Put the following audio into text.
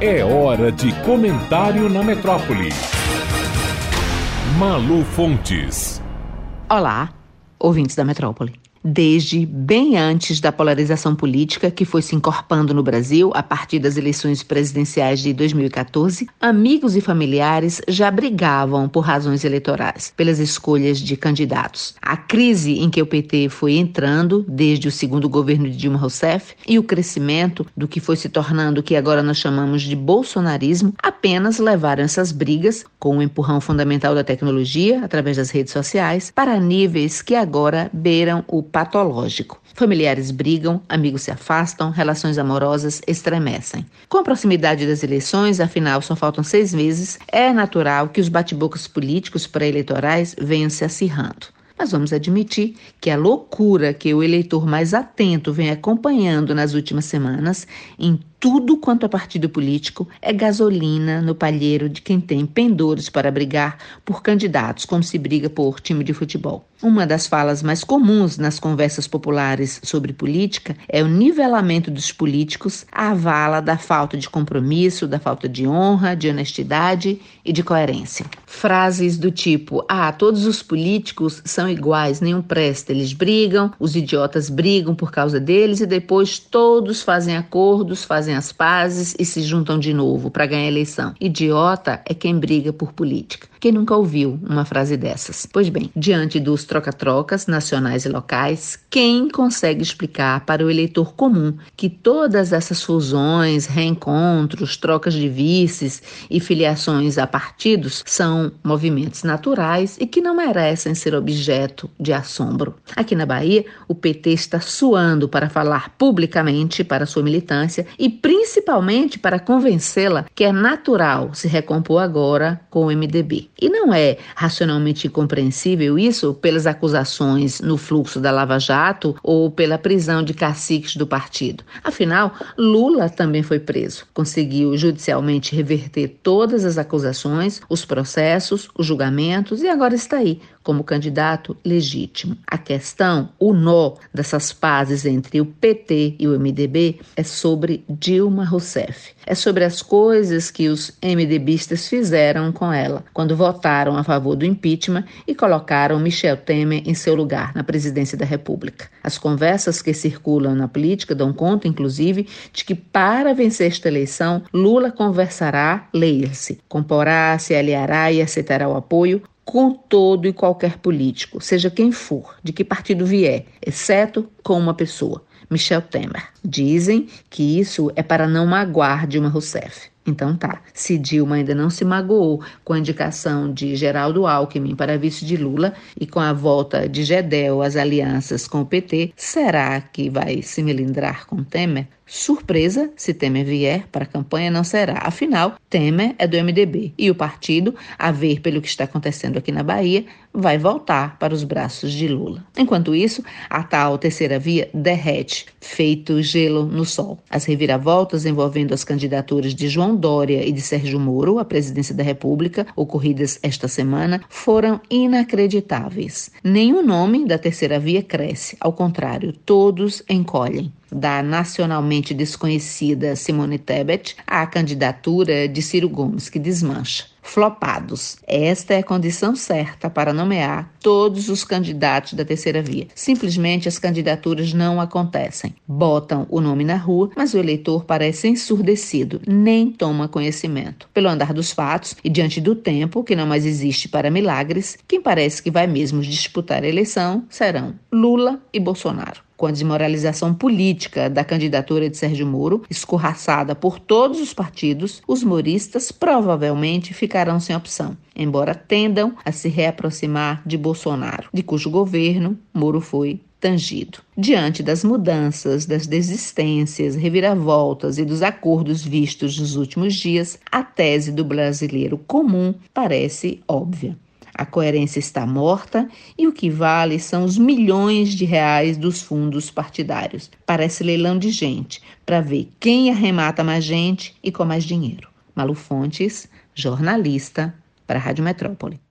É hora de comentário na metrópole. Malu Fontes. Olá, ouvintes da metrópole desde bem antes da polarização política que foi se encorpando no Brasil a partir das eleições presidenciais de 2014, amigos e familiares já brigavam por razões eleitorais, pelas escolhas de candidatos. A crise em que o PT foi entrando desde o segundo governo de Dilma Rousseff e o crescimento do que foi se tornando o que agora nós chamamos de bolsonarismo apenas levaram essas brigas, com o empurrão fundamental da tecnologia através das redes sociais, para níveis que agora beiram o patológico. Familiares brigam, amigos se afastam, relações amorosas estremecem. Com a proximidade das eleições, afinal só faltam seis meses, é natural que os bate-bocas políticos pré-eleitorais venham se acirrando. Mas vamos admitir que a loucura que o eleitor mais atento vem acompanhando nas últimas semanas em tudo quanto é partido político é gasolina no palheiro de quem tem pendores para brigar por candidatos, como se briga por time de futebol. Uma das falas mais comuns nas conversas populares sobre política é o nivelamento dos políticos à vala da falta de compromisso, da falta de honra, de honestidade e de coerência. Frases do tipo: Ah, todos os políticos são iguais, nenhum presta, eles brigam, os idiotas brigam por causa deles e depois todos fazem acordos, fazem fazem as pazes e se juntam de novo para ganhar eleição. Idiota é quem briga por política. Quem nunca ouviu uma frase dessas? Pois bem, diante dos troca-trocas nacionais e locais, quem consegue explicar para o eleitor comum que todas essas fusões, reencontros, trocas de vices e filiações a partidos são movimentos naturais e que não merecem ser objeto de assombro? Aqui na Bahia, o PT está suando para falar publicamente para sua militância e principalmente para convencê-la que é natural se recompor agora com o MDB. E não é racionalmente incompreensível isso pelas acusações no fluxo da Lava Jato ou pela prisão de caciques do partido. Afinal, Lula também foi preso, conseguiu judicialmente reverter todas as acusações, os processos, os julgamentos e agora está aí como candidato legítimo. A questão, o nó dessas pazes entre o PT e o MDB é sobre Dilma Rousseff. É sobre as coisas que os MDBistas fizeram com ela quando votaram a favor do impeachment e colocaram Michel Temer em seu lugar na presidência da República. As conversas que circulam na política dão conta, inclusive, de que para vencer esta eleição, Lula conversará, leia-se, comporá, se aliará e aceitará o apoio com todo e qualquer político, seja quem for, de que partido vier, exceto com uma pessoa, Michel Temer. Dizem que isso é para não magoar Dilma Rousseff. Então tá, se Dilma ainda não se magoou com a indicação de Geraldo Alckmin para vice de Lula e com a volta de Gedel às alianças com o PT, será que vai se melindrar com Temer? Surpresa, se Temer vier para a campanha, não será. Afinal, Temer é do MDB e o partido, a ver pelo que está acontecendo aqui na Bahia, vai voltar para os braços de Lula. Enquanto isso, a tal terceira via derrete, feito gelo no sol. As reviravoltas envolvendo as candidaturas de João Dória e de Sérgio Moro à presidência da República, ocorridas esta semana, foram inacreditáveis. Nenhum nome da terceira via cresce, ao contrário, todos encolhem da nacionalmente desconhecida Simone Tebet à candidatura de Ciro Gomes, que desmancha. Flopados. Esta é a condição certa para nomear todos os candidatos da terceira via. Simplesmente as candidaturas não acontecem. Botam o nome na rua, mas o eleitor parece ensurdecido, nem toma conhecimento. Pelo andar dos fatos e diante do tempo, que não mais existe para milagres, quem parece que vai mesmo disputar a eleição serão Lula e Bolsonaro com a desmoralização política da candidatura de Sérgio Moro, escorraçada por todos os partidos, os moristas provavelmente ficarão sem opção, embora tendam a se reaproximar de Bolsonaro, de cujo governo Moro foi tangido. Diante das mudanças, das desistências, reviravoltas e dos acordos vistos nos últimos dias, a tese do brasileiro comum parece óbvia. A coerência está morta e o que vale são os milhões de reais dos fundos partidários. Parece leilão de gente, para ver quem arremata mais gente e com mais dinheiro. Malu Fontes, jornalista, para a Rádio Metrópole.